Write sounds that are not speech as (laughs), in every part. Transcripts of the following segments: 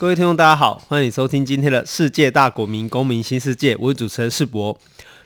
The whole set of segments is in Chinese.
各位听众，大家好，欢迎收听今天的世界大国民公民新世界。我是主持人世博。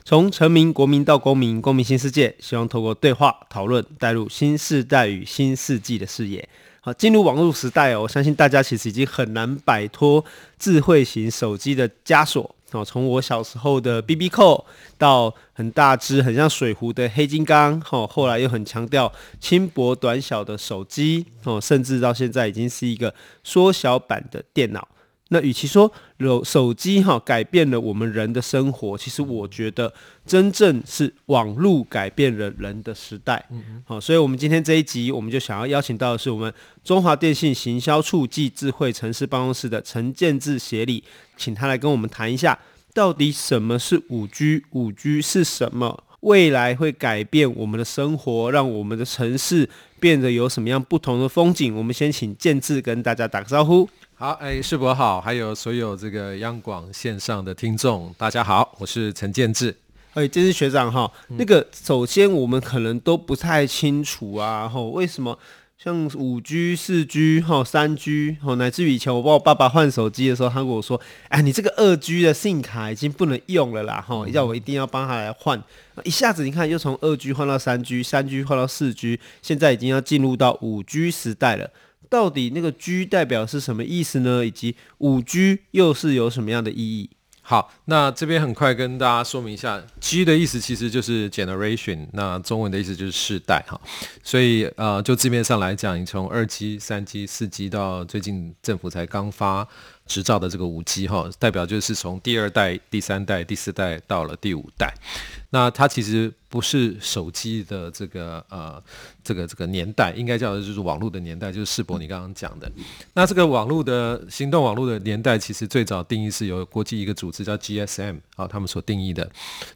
从臣民、国民到公民，公民新世界，希望透过对话讨论，带入新世代与新世纪的视野。好，进入网络时代哦，我相信大家其实已经很难摆脱智慧型手机的枷锁。哦，从我小时候的 BB 扣到很大只、很像水壶的黑金刚，哦，后来又很强调轻薄短小的手机，哦，甚至到现在已经是一个缩小版的电脑。那与其说手手机哈改变了我们人的生活，其实我觉得真正是网络改变了人的时代。嗯，好，所以我们今天这一集，我们就想要邀请到的是我们中华电信行销处暨智慧城市办公室的陈建志协理，请他来跟我们谈一下，到底什么是五 G，五 G 是什么，未来会改变我们的生活，让我们的城市变得有什么样不同的风景。我们先请建志跟大家打个招呼。好，哎，世博好，还有所有这个央广线上的听众，大家好，我是陈建志。哎，建志学长哈，那个首先我们可能都不太清楚啊，吼，为什么像五 G、四 G、哈三 G，吼，乃至于以前我帮我爸爸换手机的时候，他跟我说，哎，你这个二 G 的 SIM 卡已经不能用了啦，哈，要我一定要帮他来换。一下子你看，又从二 G 换到三 G，三 G 换到四 G，现在已经要进入到五 G 时代了。到底那个 G 代表是什么意思呢？以及五 G 又是有什么样的意义？好，那这边很快跟大家说明一下，G 的意思其实就是 generation，那中文的意思就是世代哈。所以呃，就字面上来讲，你从二 G、三 G、四 G 到最近政府才刚发执照的这个五 G 哈，代表就是从第二代、第三代、第四代到了第五代。那它其实不是手机的这个呃这个这个年代，应该叫的就是网络的年代，就是世博你刚刚讲的。那这个网络的行动网络的年代，其实最早定义是由国际一个组织叫 GSM 啊他们所定义的。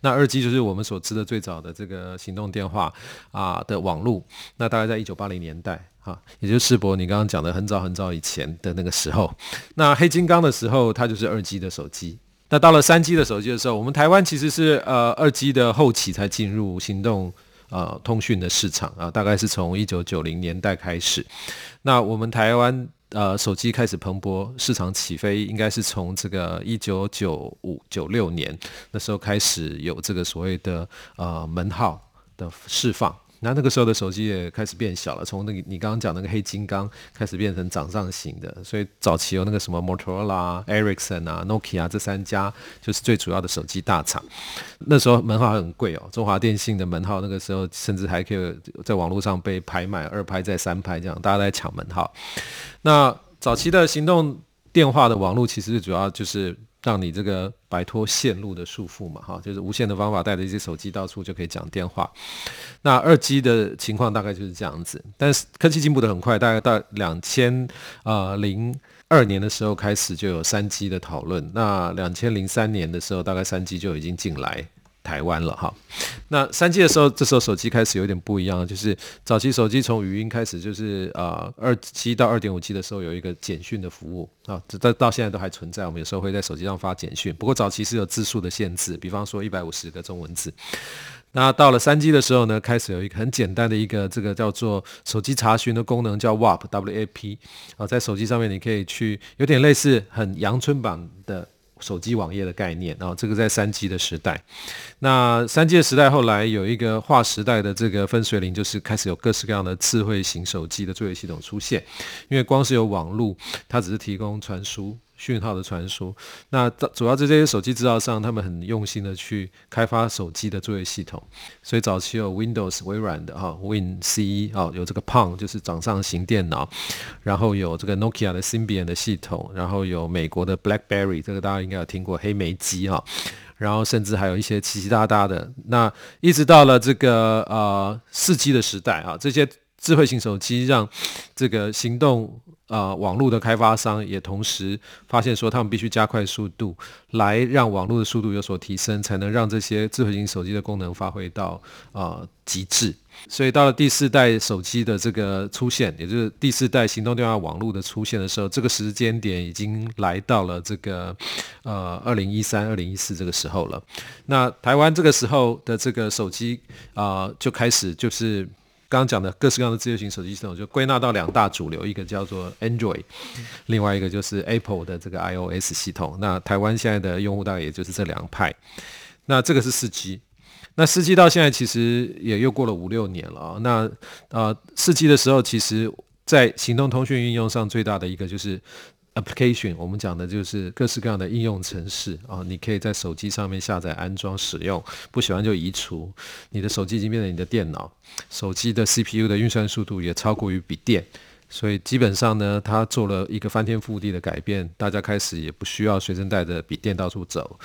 那二 G 就是我们所知的最早的这个行动电话啊的网络，那大概在一九八零年代。啊，也就是世博，你刚刚讲的很早很早以前的那个时候，那黑金刚的时候，它就是二 G 的手机。那到了三 G 的手机的时候，我们台湾其实是呃二 G 的后期才进入行动呃通讯的市场啊，大概是从一九九零年代开始。那我们台湾呃手机开始蓬勃，市场起飞，应该是从这个一九九五九六年那时候开始有这个所谓的呃门号的释放。那那个时候的手机也开始变小了，从那个你刚刚讲那个黑金刚开始变成掌上型的，所以早期有那个什么 Motorola、Ericsson 啊、Nokia 这三家就是最主要的手机大厂。那时候门号很贵哦，中华电信的门号那个时候甚至还可以在网络上被拍卖，二拍再三拍这样，大家在抢门号。那早期的行动电话的网络其实主要就是。让你这个摆脱线路的束缚嘛，哈，就是无线的方法，带着一些手机到处就可以讲电话。那二 G 的情况大概就是这样子，但是科技进步的很快，大概到两千呃零二年的时候开始就有三 G 的讨论。那两千零三年的时候，大概三 G 就已经进来。台湾了哈，那三 G 的时候，这时候手机开始有点不一样，就是早期手机从语音开始，就是啊二 G 到二点五 G 的时候有一个简讯的服务啊，这到到现在都还存在，我们有时候会在手机上发简讯，不过早期是有字数的限制，比方说一百五十个中文字。那到了三 G 的时候呢，开始有一个很简单的一个这个叫做手机查询的功能，叫 WAP W A P 啊，在手机上面你可以去有点类似很阳春版的。手机网页的概念，然后这个在三 G 的时代，那三 G 的时代后来有一个划时代的这个分水岭，就是开始有各式各样的智慧型手机的作业系统出现，因为光是有网络，它只是提供传输。讯号的传输，那主要在这些手机制造商，他们很用心的去开发手机的作业系统，所以早期有 Windows 微软的哈 Win C 啊，有这个 Palm 就是掌上型电脑，然后有这个 Nokia 的 Symbian 的系统，然后有美国的 BlackBerry，这个大家应该有听过黑莓机哈，然后甚至还有一些奇奇大大的，那一直到了这个呃四 G 的时代啊，这些智慧型手机让这个行动。呃，网络的开发商也同时发现说，他们必须加快速度，来让网络的速度有所提升，才能让这些智慧型手机的功能发挥到呃极致。所以到了第四代手机的这个出现，也就是第四代行动电话网络的出现的时候，这个时间点已经来到了这个呃二零一三、二零一四这个时候了。那台湾这个时候的这个手机啊、就开始就是。刚刚讲的各式各样的自由型手机系统，就归纳到两大主流，一个叫做 Android，另外一个就是 Apple 的这个 iOS 系统。那台湾现在的用户大概也就是这两派。那这个是四 G，那四 G 到现在其实也又过了五六年了啊。那呃，四 G 的时候，其实在行动通讯运用上最大的一个就是。application，我们讲的就是各式各样的应用程式啊，你可以在手机上面下载、安装、使用，不喜欢就移除。你的手机已经变成你的电脑，手机的 CPU 的运算速度也超过于笔电，所以基本上呢，它做了一个翻天覆地的改变，大家开始也不需要随身带着笔电到处走，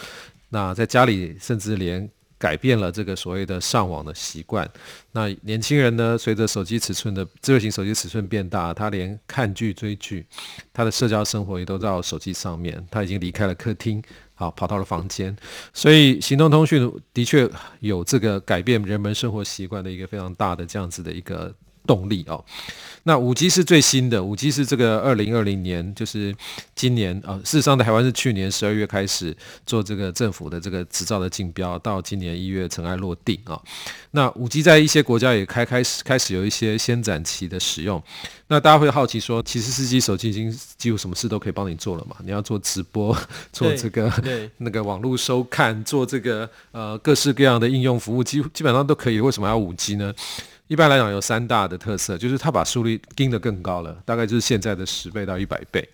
那在家里甚至连。改变了这个所谓的上网的习惯。那年轻人呢，随着手机尺寸的智慧型手机尺寸变大，他连看剧追剧，他的社交生活也都在手机上面。他已经离开了客厅，好跑到了房间。所以，行动通讯的确有这个改变人们生活习惯的一个非常大的这样子的一个动力哦。那五 G 是最新的，五 G 是这个二零二零年，就是今年啊、哦。事实上，台湾是去年十二月开始做这个政府的这个执照的竞标，到今年一月尘埃落定啊、哦。那五 G 在一些国家也开开始开始有一些先展期的使用。那大家会好奇说，其实四 G 手机已经几乎什么事都可以帮你做了嘛？你要做直播，(laughs) 做这个 (laughs) 那个网络收看，做这个呃各式各样的应用服务，基基本上都可以。为什么要五 G 呢？一般来讲有三大的特色，就是它把速率盯得更高了，大概就是现在的十倍到一百倍。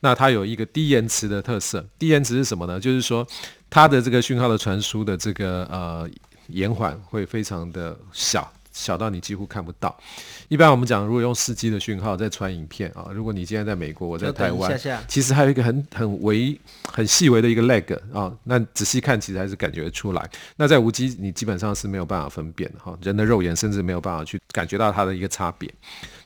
那它有一个低延迟的特色，低延迟是什么呢？就是说它的这个讯号的传输的这个呃延缓会非常的小。小到你几乎看不到。一般我们讲，如果用四 G 的讯号在传影片啊，如果你今天在美国，我在台湾，其实还有一个很很微、很细微的一个 lag 啊，那仔细看其实还是感觉出来。那在五 G 你基本上是没有办法分辨的哈，人的肉眼甚至没有办法去感觉到它的一个差别。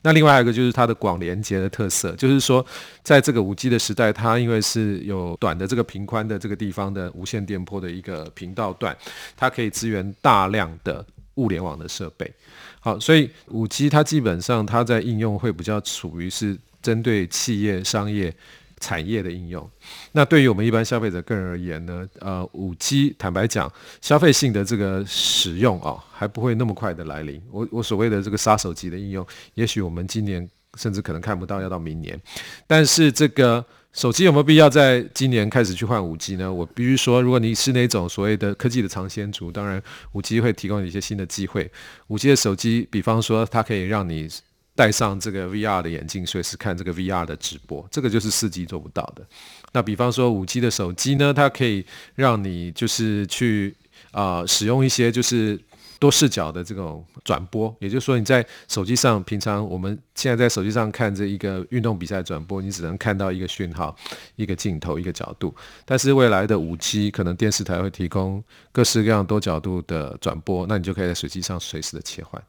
那另外还有一个就是它的广连接的特色，就是说在这个五 G 的时代，它因为是有短的这个频宽的这个地方的无线电波的一个频道段，它可以支援大量的。物联网的设备，好，所以五 G 它基本上它在应用会比较处于是针对企业、商业、产业的应用。那对于我们一般消费者个人而言呢，呃，五 G 坦白讲，消费性的这个使用啊，还不会那么快的来临。我我所谓的这个杀手级的应用，也许我们今年甚至可能看不到，要到明年。但是这个。手机有没有必要在今年开始去换五 G 呢？我必须说，如果你是那种所谓的科技的尝鲜族，当然五 G 会提供一些新的机会。五 G 的手机，比方说它可以让你戴上这个 VR 的眼镜，随时看这个 VR 的直播，这个就是四 G 做不到的。那比方说五 G 的手机呢，它可以让你就是去啊、使用一些就是。多视角的这种转播，也就是说，你在手机上，平常我们现在在手机上看这一个运动比赛转播，你只能看到一个讯号、一个镜头、一个角度。但是未来的五 G 可能电视台会提供各式各样多角度的转播，那你就可以在手机上随时的切换。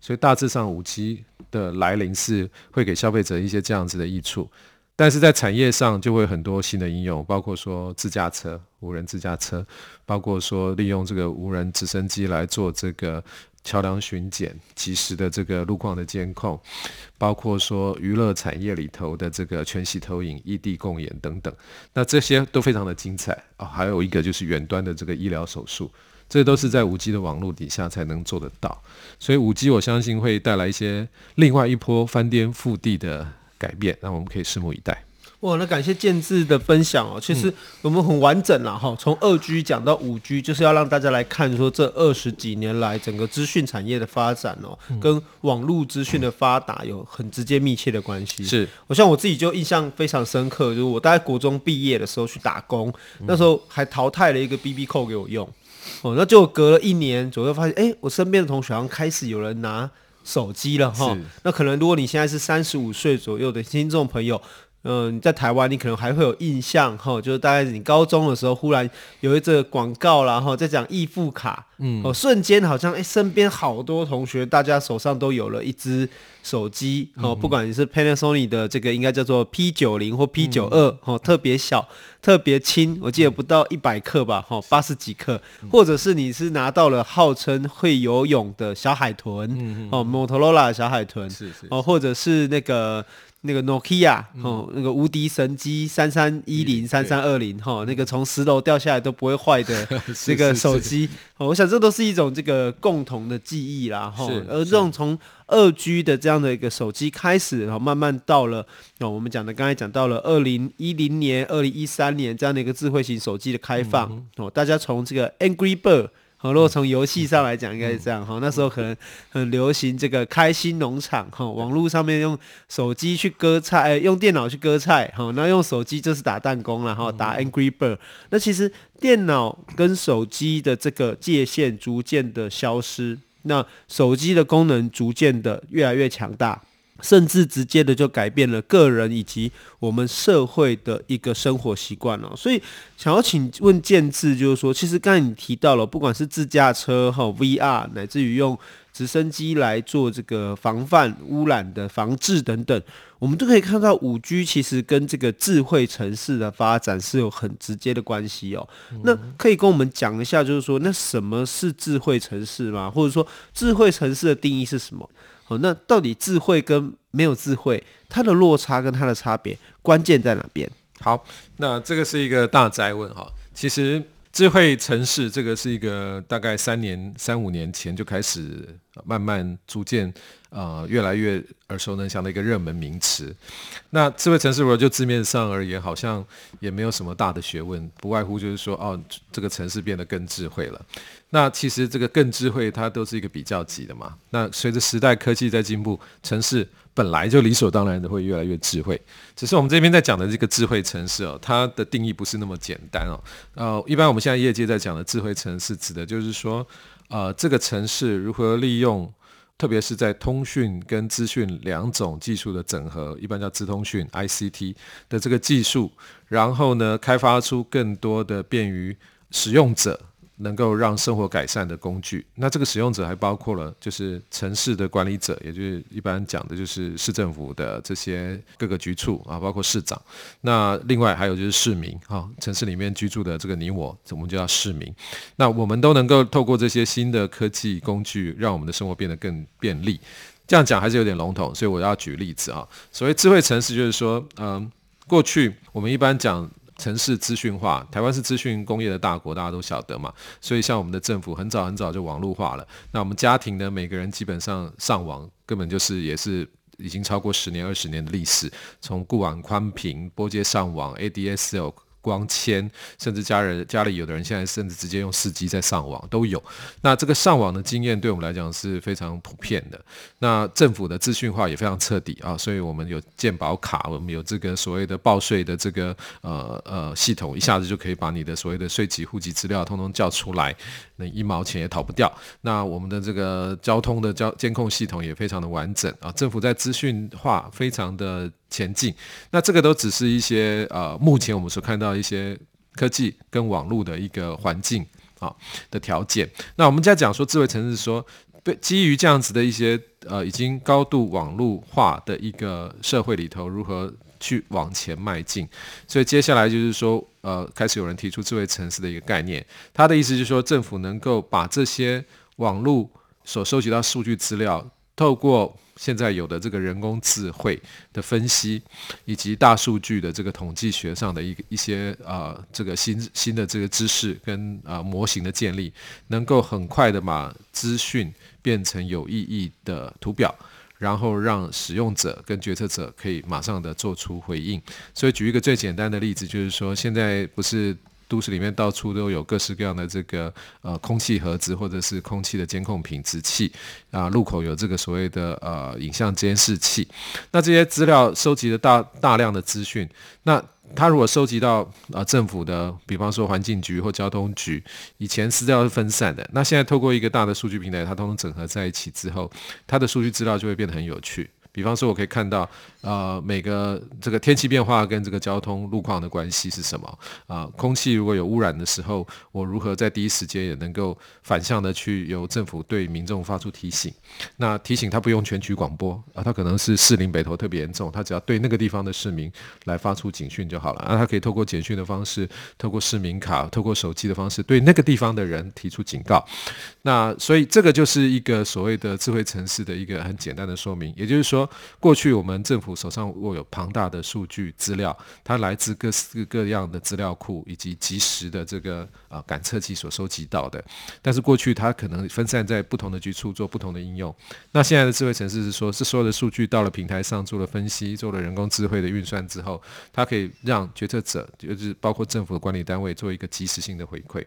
所以大致上，五 G 的来临是会给消费者一些这样子的益处。但是在产业上就会很多新的应用，包括说自驾车、无人自驾车，包括说利用这个无人直升机来做这个桥梁巡检、及时的这个路况的监控，包括说娱乐产业里头的这个全息投影、异地共演等等，那这些都非常的精彩啊、还有一个就是远端的这个医疗手术，这都是在五 G 的网络底下才能做得到。所以五 G 我相信会带来一些另外一波翻天覆地的。改变，那我们可以拭目以待。哇，那感谢建志的分享哦。其实我们很完整了哈，从二 G 讲到五 G，就是要让大家来看说这二十几年来整个资讯产业的发展哦，跟网络资讯的发达有很直接密切的关系。是，我像我自己就印象非常深刻，就是我大概国中毕业的时候去打工，那时候还淘汰了一个 BB 扣给我用哦，那就隔了一年左右，发现哎，我身边的同学好像开始有人拿。手机了哈，那可能如果你现在是三十五岁左右的听众朋友，嗯，你在台湾，你可能还会有印象哈，就是大概你高中的时候，忽然有一则广告，然后在讲易付卡，嗯，哦，瞬间好像哎，身边好多同学，大家手上都有了一只手机，哦，不管你是 Panasonic 的这个应该叫做 P 九零或 P 九二，哦，特别小，特别轻，我记得不到一百克吧，哈，八十几克，或者是你是拿到了号称会游泳的小海豚，哦，Motorola 的小海豚，是是，哦，或者是那个。那个 Nokia 哦，那个无敌神机三三一零三三二零哈，那个从十楼掉下来都不会坏的 (laughs) 这 (laughs) 个手机哦，我想这都是一种这个共同的记忆啦哈。而这种从二 G 的这样的一个手机开始，然后慢慢到了哦，我们讲的刚才讲到了二零一零年、二零一三年这样的一个智慧型手机的开放哦，大家从这个 Angry Bird。好，如果从游戏上来讲，应该是这样哈。嗯、那时候可能很流行这个开心农场哈，网络上面用手机去割菜，欸、用电脑去割菜哈，那用手机就是打弹弓了哈，打 Angry Bird。嗯、那其实电脑跟手机的这个界限逐渐的消失，那手机的功能逐渐的越来越强大。甚至直接的就改变了个人以及我们社会的一个生活习惯哦，所以想要请问建志，就是说，其实刚才你提到了，不管是自驾车哈、VR，乃至于用直升机来做这个防范污染的防治等等，我们都可以看到五 G 其实跟这个智慧城市的发展是有很直接的关系哦。那可以跟我们讲一下，就是说，那什么是智慧城市吗？或者说，智慧城市的定义是什么？哦，那到底智慧跟没有智慧，它的落差跟它的差别，关键在哪边？好，那这个是一个大灾问哈。其实智慧城市这个是一个大概三年、三五年前就开始慢慢逐渐。啊、呃，越来越耳熟能详的一个热门名词。那智慧城市，如果就字面上而言，好像也没有什么大的学问，不外乎就是说，哦，这个城市变得更智慧了。那其实这个更智慧，它都是一个比较级的嘛。那随着时代科技在进步，城市本来就理所当然的会越来越智慧。只是我们这边在讲的这个智慧城市哦，它的定义不是那么简单哦。呃，一般我们现在业界在讲的智慧城市，指的就是说，呃，这个城市如何利用。特别是在通讯跟资讯两种技术的整合，一般叫资通讯 （ICT） 的这个技术，然后呢，开发出更多的便于使用者。能够让生活改善的工具，那这个使用者还包括了，就是城市的管理者，也就是一般讲的就是市政府的这些各个局处啊，包括市长。那另外还有就是市民啊，城市里面居住的这个你我，我们就叫市民。那我们都能够透过这些新的科技工具，让我们的生活变得更便利。这样讲还是有点笼统，所以我要举例子啊。所谓智慧城市，就是说，嗯，过去我们一般讲。城市资讯化，台湾是资讯工业的大国，大家都晓得嘛。所以像我们的政府很早很早就网络化了。那我们家庭呢，每个人基本上上网，根本就是也是已经超过十年、二十年的历史。从固网宽频、波接上网、ADSL。光纤，甚至家人家里有的人现在甚至直接用四 G 在上网都有。那这个上网的经验对我们来讲是非常普遍的。那政府的资讯化也非常彻底啊，所以我们有健保卡，我们有这个所谓的报税的这个呃呃系统，一下子就可以把你的所谓的税籍、户籍资料通通叫出来，那一毛钱也逃不掉。那我们的这个交通的交监控系统也非常的完整啊，政府在资讯化非常的。前进，那这个都只是一些呃，目前我们所看到一些科技跟网络的一个环境啊的条件。那我们在讲说智慧城市说，对，基于这样子的一些呃已经高度网络化的一个社会里头，如何去往前迈进？所以接下来就是说，呃，开始有人提出智慧城市的一个概念，他的意思就是说，政府能够把这些网络所收集到数据资料，透过现在有的这个人工智慧的分析，以及大数据的这个统计学上的一一些啊、呃，这个新新的这个知识跟啊、呃、模型的建立，能够很快的把资讯变成有意义的图表，然后让使用者跟决策者可以马上的做出回应。所以举一个最简单的例子，就是说现在不是。都市里面到处都有各式各样的这个呃空气盒子，或者是空气的监控品质器啊，路口有这个所谓的呃影像监视器。那这些资料收集了大大量的资讯，那他如果收集到啊、呃、政府的，比方说环境局或交通局，以前资料是分散的，那现在透过一个大的数据平台，它通通整合在一起之后，它的数据资料就会变得很有趣。比方说，我可以看到呃，每个这个天气变化跟这个交通路况的关系是什么？啊、空气如果有污染的时候，我如何在第一时间也能够反向的去由政府对民众发出提醒？那提醒他不用全局广播啊，他可能是士林北投特别严重，他只要对那个地方的市民来发出警讯就好了。啊，他可以透过简讯的方式，透过市民卡，透过手机的方式，对那个地方的人提出警告。那所以这个就是一个所谓的智慧城市的一个很简单的说明，也就是说，过去我们政府手上握有庞大的数据资料，它来自各式各样的资料库以及即时的这个啊感测器所收集到的。但是过去它可能分散在不同的局处做不同的应用。那现在的智慧城市是说，是所有的数据到了平台上做了分析，做了人工智慧的运算之后，它可以让决策者，就是包括政府的管理单位做一个及时性的回馈。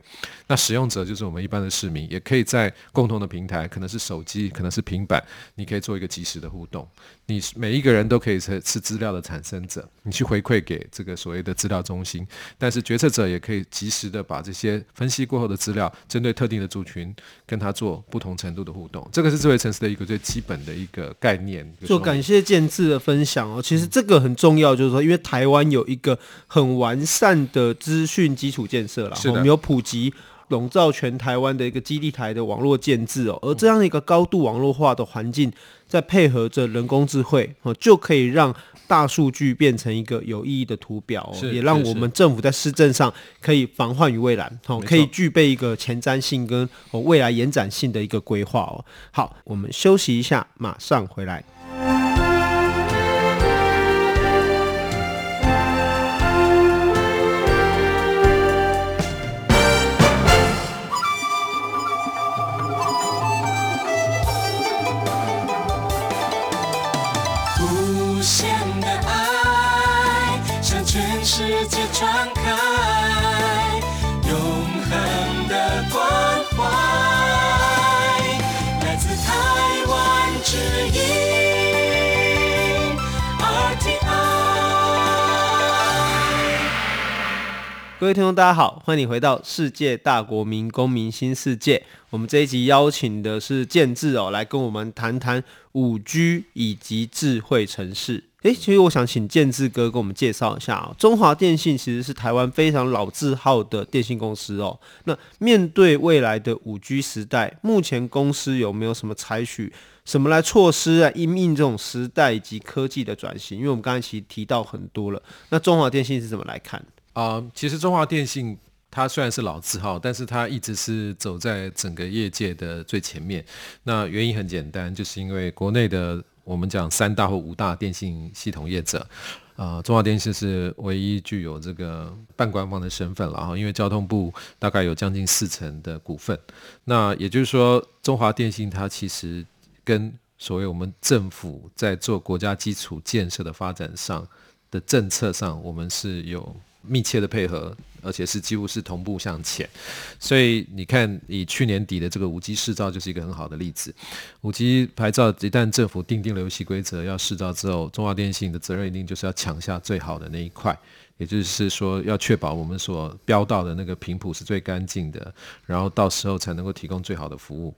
那使用者就是我们一般的市民，也可以在共同的平台，可能是手机，可能是平板，你可以做一个及时的互动。你每一个人都可以是是资料的产生者，你去回馈给这个所谓的资料中心，但是决策者也可以及时的把这些分析过后的资料，针对特定的族群，跟他做不同程度的互动。这个是智慧城市的一个最基本的一个概念。就感谢建智的分享哦，其实这个很重要，就是说，因为台湾有一个很完善的资讯基础建设了，我们有普及。笼罩全台湾的一个基地台的网络建制哦，而这样的一个高度网络化的环境，再配合着人工智慧哦，就可以让大数据变成一个有意义的图表哦，也让我们政府在施政上可以防患于未然哦，可以具备一个前瞻性跟哦未来延展性的一个规划哦。好，我们休息一下，马上回来。各位听众，大家好，欢迎你回到世界大国民公民新世界。我们这一集邀请的是建志哦，来跟我们谈谈五 G 以及智慧城市。诶，其实我想请建志哥跟我们介绍一下哦，中华电信其实是台湾非常老字号的电信公司哦。那面对未来的五 G 时代，目前公司有没有什么采取什么来措施啊，应应这种时代以及科技的转型？因为我们刚才其实提到很多了，那中华电信是怎么来看？啊、其实中华电信它虽然是老字号，但是它一直是走在整个业界的最前面。那原因很简单，就是因为国内的我们讲三大或五大电信系统业者，啊、中华电信是唯一具有这个半官方的身份了哈。因为交通部大概有将近四成的股份，那也就是说，中华电信它其实跟所谓我们政府在做国家基础建设的发展上的政策上，我们是有。密切的配合，而且是几乎是同步向前，所以你看，以去年底的这个五 G 试造就是一个很好的例子。五 G 牌照一旦政府定定了游戏规则要试造之后，中华电信的责任一定就是要抢下最好的那一块。也就是说，要确保我们所标到的那个频谱是最干净的，然后到时候才能够提供最好的服务。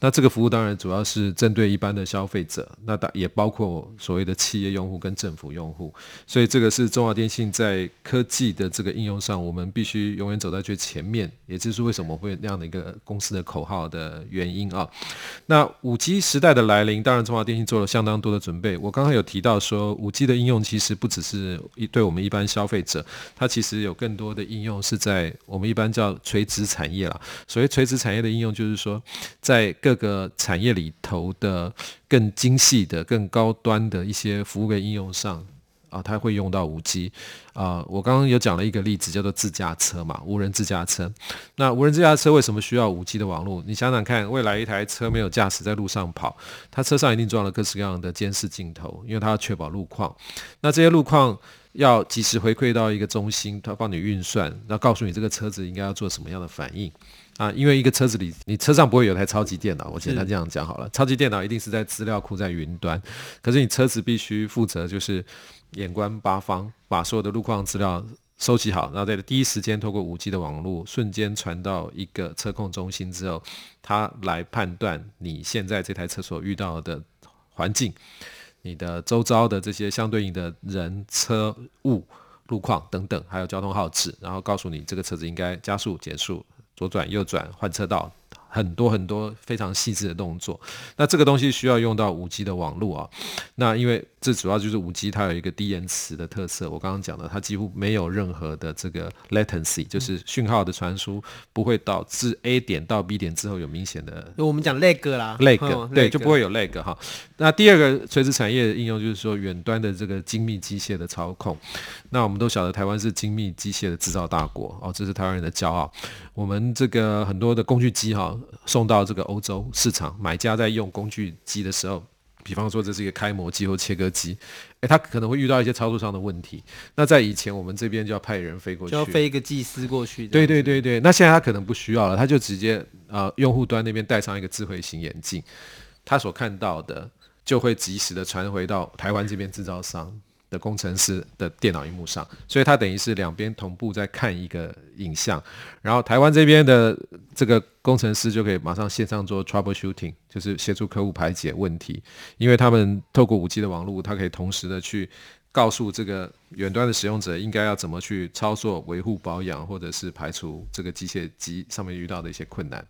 那这个服务当然主要是针对一般的消费者，那也包括所谓的企业用户跟政府用户。所以这个是中华电信在科技的这个应用上，我们必须永远走在最前面。也就是为什么会那样的一个公司的口号的原因啊。那五 G 时代的来临，当然中华电信做了相当多的准备。我刚刚有提到说，五 G 的应用其实不只是一对我们一般消费者。它其实有更多的应用是在我们一般叫垂直产业啦。所谓垂直产业的应用，就是说在各个产业里头的更精细的、更高端的一些服务跟应用上啊，它会用到五 G 啊。我刚刚有讲了一个例子，叫做自驾车嘛，无人自驾车。那无人自驾车为什么需要五 G 的网络？你想想看，未来一台车没有驾驶在路上跑，它车上一定装了各式各样的监视镜头，因为它要确保路况。那这些路况。要及时回馈到一个中心，他帮你运算，然后告诉你这个车子应该要做什么样的反应啊？因为一个车子里，你车上不会有台超级电脑，我简单这样讲好了。超级电脑一定是在资料库在云端，可是你车子必须负责就是眼观八方，把所有的路况资料收集好，然后在第一时间透过五 G 的网络瞬间传到一个车控中心之后，它来判断你现在这台车所遇到的环境。你的周遭的这些相对应的人、车、物、路况等等，还有交通号志，然后告诉你这个车子应该加速、减速、左转、右转、换车道。很多很多非常细致的动作，那这个东西需要用到五 G 的网络啊。那因为这主要就是五 G 它有一个低延迟的特色，我刚刚讲的，它几乎没有任何的这个 latency，就是讯号的传输不会导致 A 点到 B 点之后有明显的。我们讲 lag 啦，lag、嗯、对，就不会有 lag 哈。那第二个垂直产业的应用就是说远端的这个精密机械的操控。那我们都晓得台湾是精密机械的制造大国哦，这是台湾人的骄傲。我们这个很多的工具机哈。送到这个欧洲市场，买家在用工具机的时候，比方说这是一个开模机或切割机，诶，他可能会遇到一些操作上的问题。那在以前，我们这边就要派人飞过去，就要飞一个技师过去。对对对对，那现在他可能不需要了，他就直接呃，用户端那边带上一个智慧型眼镜，他所看到的就会及时的传回到台湾这边制造商的工程师的电脑荧幕上，所以它等于是两边同步在看一个影像，然后台湾这边的这个工程师就可以马上线上做 troubleshooting，就是协助客户排解问题，因为他们透过五 G 的网络，它可以同时的去告诉这个远端的使用者应该要怎么去操作、维护、保养，或者是排除这个机械机上面遇到的一些困难。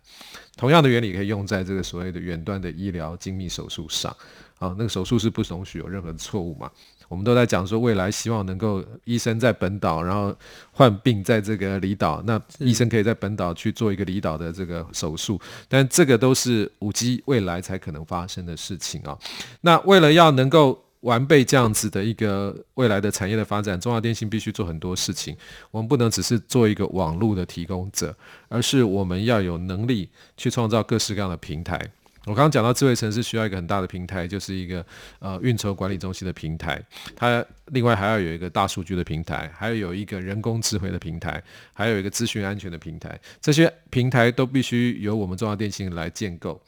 同样的原理可以用在这个所谓的远端的医疗精密手术上，啊，那个手术是不容许有任何错误嘛。我们都在讲说，未来希望能够医生在本岛，然后患病在这个离岛，那医生可以在本岛去做一个离岛的这个手术，但这个都是五 G 未来才可能发生的事情啊。那为了要能够完备这样子的一个未来的产业的发展，中华电信必须做很多事情。我们不能只是做一个网络的提供者，而是我们要有能力去创造各式各样的平台。我刚刚讲到智慧城市需要一个很大的平台，就是一个呃运筹管理中心的平台，它另外还要有一个大数据的平台，还要有一个人工智慧的平台，还有一个资讯安全的平台，这些平台都必须由我们中华电信来建构。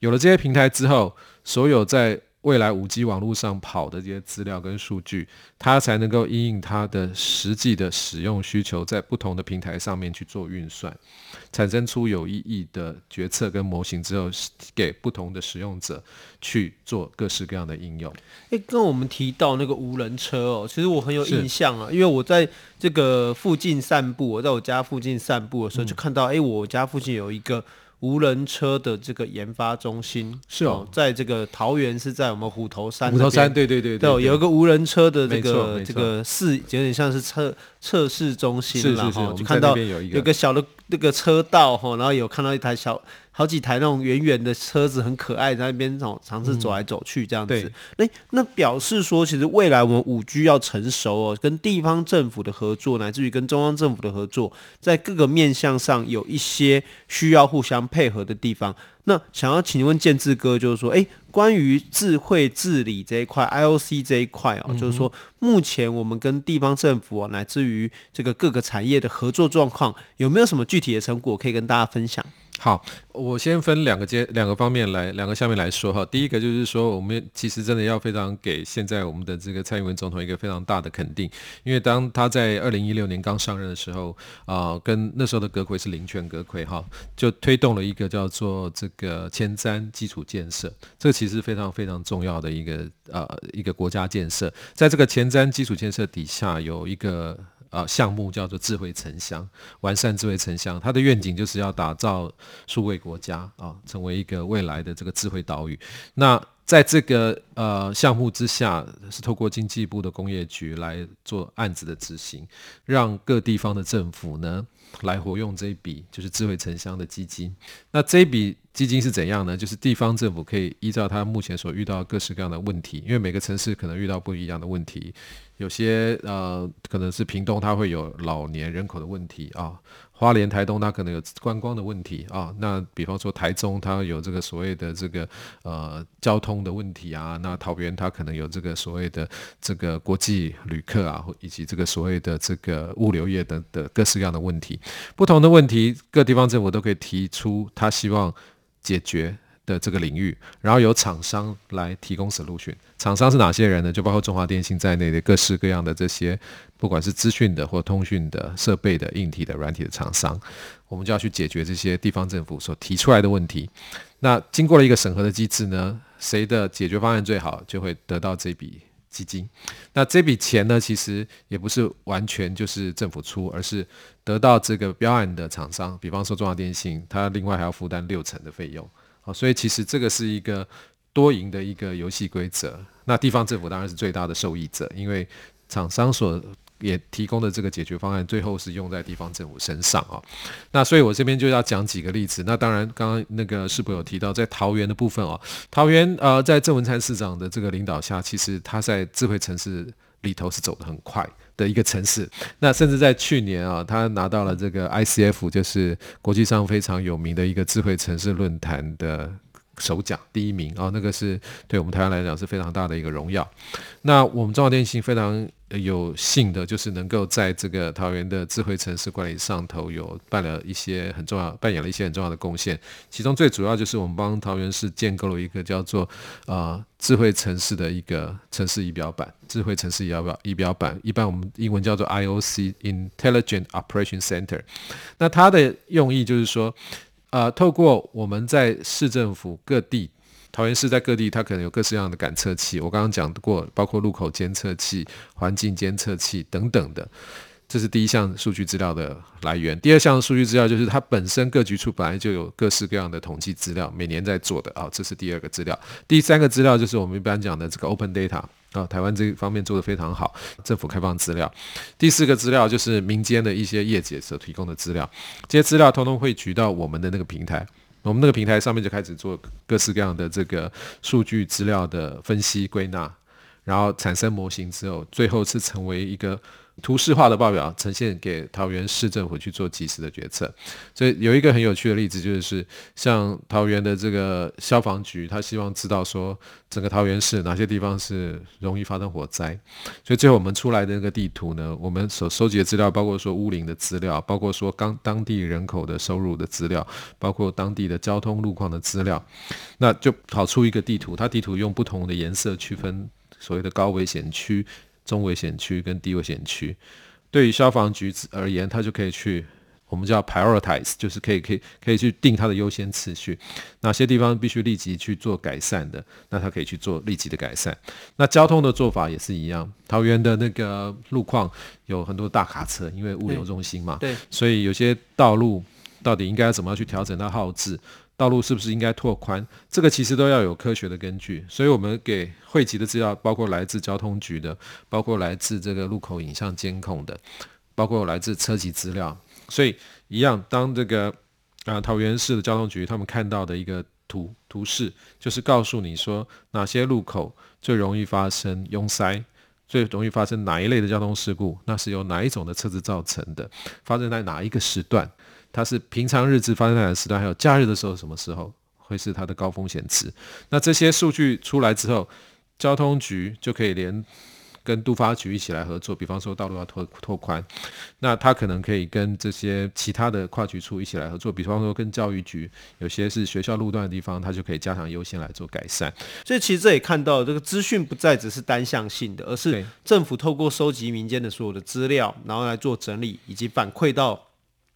有了这些平台之后，所有在未来五 G 网络上跑的这些资料跟数据，它才能够因应它的实际的使用需求，在不同的平台上面去做运算，产生出有意义的决策跟模型之后，给不同的使用者去做各式各样的应用。诶，跟我们提到那个无人车哦，其实我很有印象啊，因为我在这个附近散步，我在我家附近散步的时候，就看到，诶，我家附近有一个。无人车的这个研发中心。是哦，在这个桃园是在我们虎头山。虎头山，对对对对，有一个无人车的这个这个试，有点像是测测试中心了哈，就看到有一个小的那个车道哈，然后有看到一台小。好几台那种圆圆的车子很可爱，在那边种尝试走来走去这样子。那、嗯、那表示说，其实未来我们五 G 要成熟哦，跟地方政府的合作，乃至于跟中央政府的合作，在各个面向上有一些需要互相配合的地方。那想要请问建志哥，就是说，哎，关于智慧治理这一块，IOC 这一块哦，嗯、就是说，目前我们跟地方政府、啊、乃至于这个各个产业的合作状况，有没有什么具体的成果可以跟大家分享？好，我先分两个阶两个方面来两个下面来说哈。第一个就是说，我们其实真的要非常给现在我们的这个蔡英文总统一个非常大的肯定，因为当他在二零一六年刚上任的时候啊、跟那时候的阁揆是林权阁揆哈，就推动了一个叫做这个前瞻基础建设，这其实非常非常重要的一个呃一个国家建设，在这个前瞻基础建设底下有一个。啊，项目叫做智慧城乡，完善智慧城乡，它的愿景就是要打造数位国家啊，成为一个未来的这个智慧岛屿。那在这个呃项目之下，是透过经济部的工业局来做案子的执行，让各地方的政府呢来活用这一笔就是智慧城乡的基金。那这一笔基金是怎样呢？就是地方政府可以依照他目前所遇到各式各样的问题，因为每个城市可能遇到不一样的问题。有些呃，可能是屏东，它会有老年人口的问题啊；花莲、台东，它可能有观光的问题啊。那比方说台中，它有这个所谓的这个呃交通的问题啊。那桃园，它可能有这个所谓的这个国际旅客啊，以及这个所谓的这个物流业等的各式各样的问题。不同的问题，各地方政府都可以提出他希望解决的这个领域，然后由厂商来提供 solution。厂商是哪些人呢？就包括中华电信在内的各式各样的这些，不管是资讯的或通讯的设备的、硬体的、软体的厂商，我们就要去解决这些地方政府所提出来的问题。那经过了一个审核的机制呢，谁的解决方案最好，就会得到这笔基金。那这笔钱呢，其实也不是完全就是政府出，而是得到这个标案的厂商，比方说中华电信，它另外还要负担六成的费用。好，所以其实这个是一个多赢的一个游戏规则。那地方政府当然是最大的受益者，因为厂商所也提供的这个解决方案，最后是用在地方政府身上啊。那所以我这边就要讲几个例子。那当然，刚刚那个世博有提到，在桃园的部分哦，桃园呃，在郑文灿市长的这个领导下，其实他在智慧城市里头是走得很快的一个城市。那甚至在去年啊，他拿到了这个 ICF，就是国际上非常有名的一个智慧城市论坛的。首奖第一名啊、哦，那个是对我们台湾来讲是非常大的一个荣耀。那我们中华电信非常有幸的，就是能够在这个桃园的智慧城市管理上头有办了一些很重要，扮演了一些很重要的贡献。其中最主要就是我们帮桃园市建构了一个叫做啊、智慧城市的一个城市仪表板，智慧城市仪表仪表板，一般我们英文叫做 IOC Intelligent Operation Center。那它的用意就是说。呃，透过我们在市政府各地，桃园市在各地，它可能有各式各样的感测器。我刚刚讲过，包括路口监测器、环境监测器等等的，这是第一项数据资料的来源。第二项数据资料就是它本身各局处本来就有各式各样的统计资料，每年在做的啊、这是第二个资料。第三个资料就是我们一般讲的这个 Open Data。啊，台湾这方面做得非常好，政府开放资料。第四个资料就是民间的一些业界所提供的资料，这些资料通通汇聚到我们的那个平台，我们那个平台上面就开始做各式各样的这个数据资料的分析归纳，然后产生模型之后，最后是成为一个。图示化的报表呈现给桃园市政府去做及时的决策，所以有一个很有趣的例子，就是像桃园的这个消防局，他希望知道说整个桃园市哪些地方是容易发生火灾，所以最后我们出来的那个地图呢，我们所收集的资料包括说屋龄的资料，包括说当当地人口的收入的资料，包括当地的交通路况的资料，那就跑出一个地图，它地图用不同的颜色区分所谓的高危险区。中危险区跟低危险区，对于消防局而言，它就可以去，我们叫 prioritize，就是可以可以可以去定它的优先次序，哪些地方必须立即去做改善的，那它可以去做立即的改善。那交通的做法也是一样，桃园的那个路况有很多大卡车，因为物流中心嘛，对，所以有些道路到底应该怎么样去调整它号志。道路是不是应该拓宽？这个其实都要有科学的根据，所以我们给汇集的资料包括来自交通局的，包括来自这个路口影像监控的，包括来自车籍资料。所以一样，当这个啊桃园市的交通局他们看到的一个图图示，就是告诉你说哪些路口最容易发生拥塞，最容易发生哪一类的交通事故，那是由哪一种的车子造成的，发生在哪一个时段。它是平常日子发生在哪个时段，还有假日的时候，什么时候会是它的高风险值？那这些数据出来之后，交通局就可以连跟都发局一起来合作。比方说道路要拓拓宽，那他可能可以跟这些其他的跨局处一起来合作。比方说跟教育局，有些是学校路段的地方，他就可以加强优先来做改善。所以其实这也看到这个资讯不再只是单向性的，而是政府透过收集民间的所有的资料，然后来做整理以及反馈到。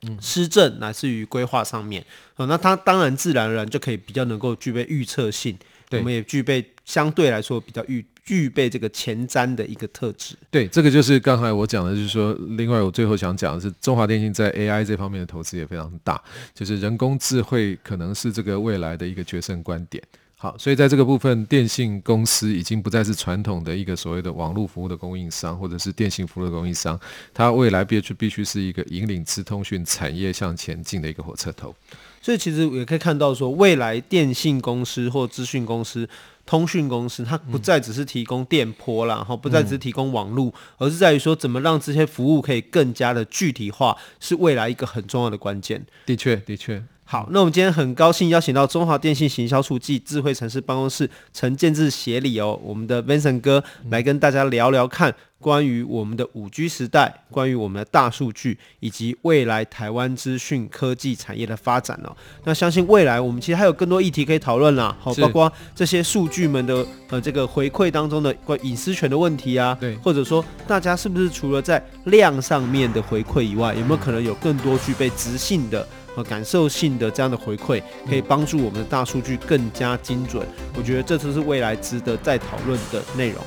嗯，施政乃至于规划上面，哦，那它当然自然而然就可以比较能够具备预测性，对，我们也具备相对来说比较预具备这个前瞻的一个特质。对，这个就是刚才我讲的，就是说，另外我最后想讲的是，中华电信在 AI 这方面的投资也非常大，就是人工智慧可能是这个未来的一个决胜观点。好，所以在这个部分，电信公司已经不再是传统的一个所谓的网络服务的供应商，或者是电信服务的供应商，它未来必须必须是一个引领资通讯产业向前进的一个火车头。所以其实也可以看到说，未来电信公司或资讯公司、通讯公司，它不再只是提供电波啦，然后、嗯、不再只是提供网络，而是在于说怎么让这些服务可以更加的具体化，是未来一个很重要的关键。的确，的确。好，那我们今天很高兴邀请到中华电信行销处暨智慧城市办公室陈建志协理哦，我们的 Vincent 哥来跟大家聊聊看关于我们的五 G 时代，关于我们的大数据以及未来台湾资讯科技产业的发展哦。那相信未来我们其实还有更多议题可以讨论啦，好，包括这些数据们的呃这个回馈当中的关隐私权的问题啊，对，或者说大家是不是除了在量上面的回馈以外，有没有可能有更多具备直性的？和感受性的这样的回馈，可以帮助我们的大数据更加精准。我觉得这就是未来值得再讨论的内容。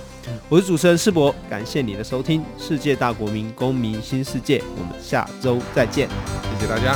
我是主持人世博，感谢你的收听，《世界大国民公民新世界》，我们下周再见，谢谢大家。